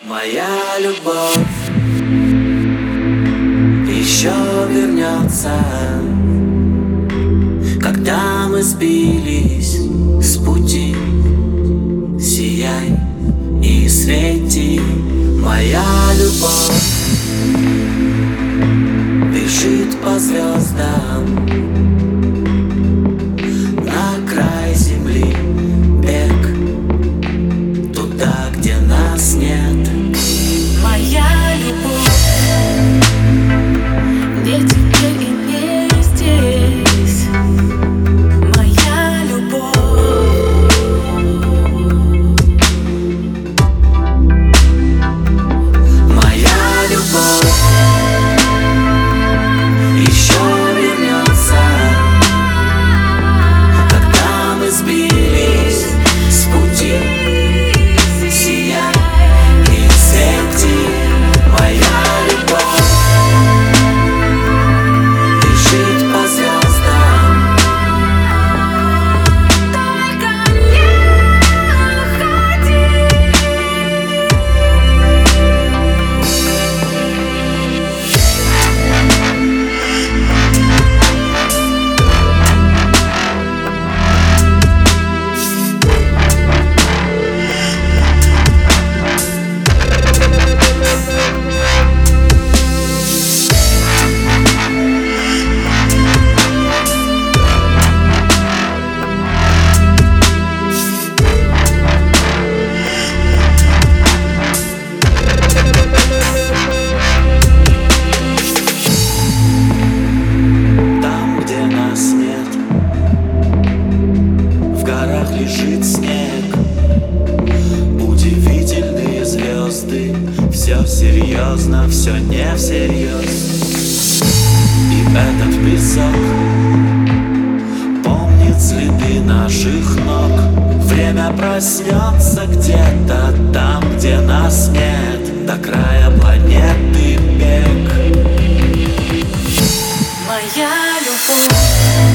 Моя любовь еще вернется, когда мы сбились с пути. Сияй и свети, моя любовь бежит по звездам. серьезно, все не всерьез И этот песок помнит следы наших ног. Время проснется где-то там, где нас нет. До края планеты бег. Моя любовь.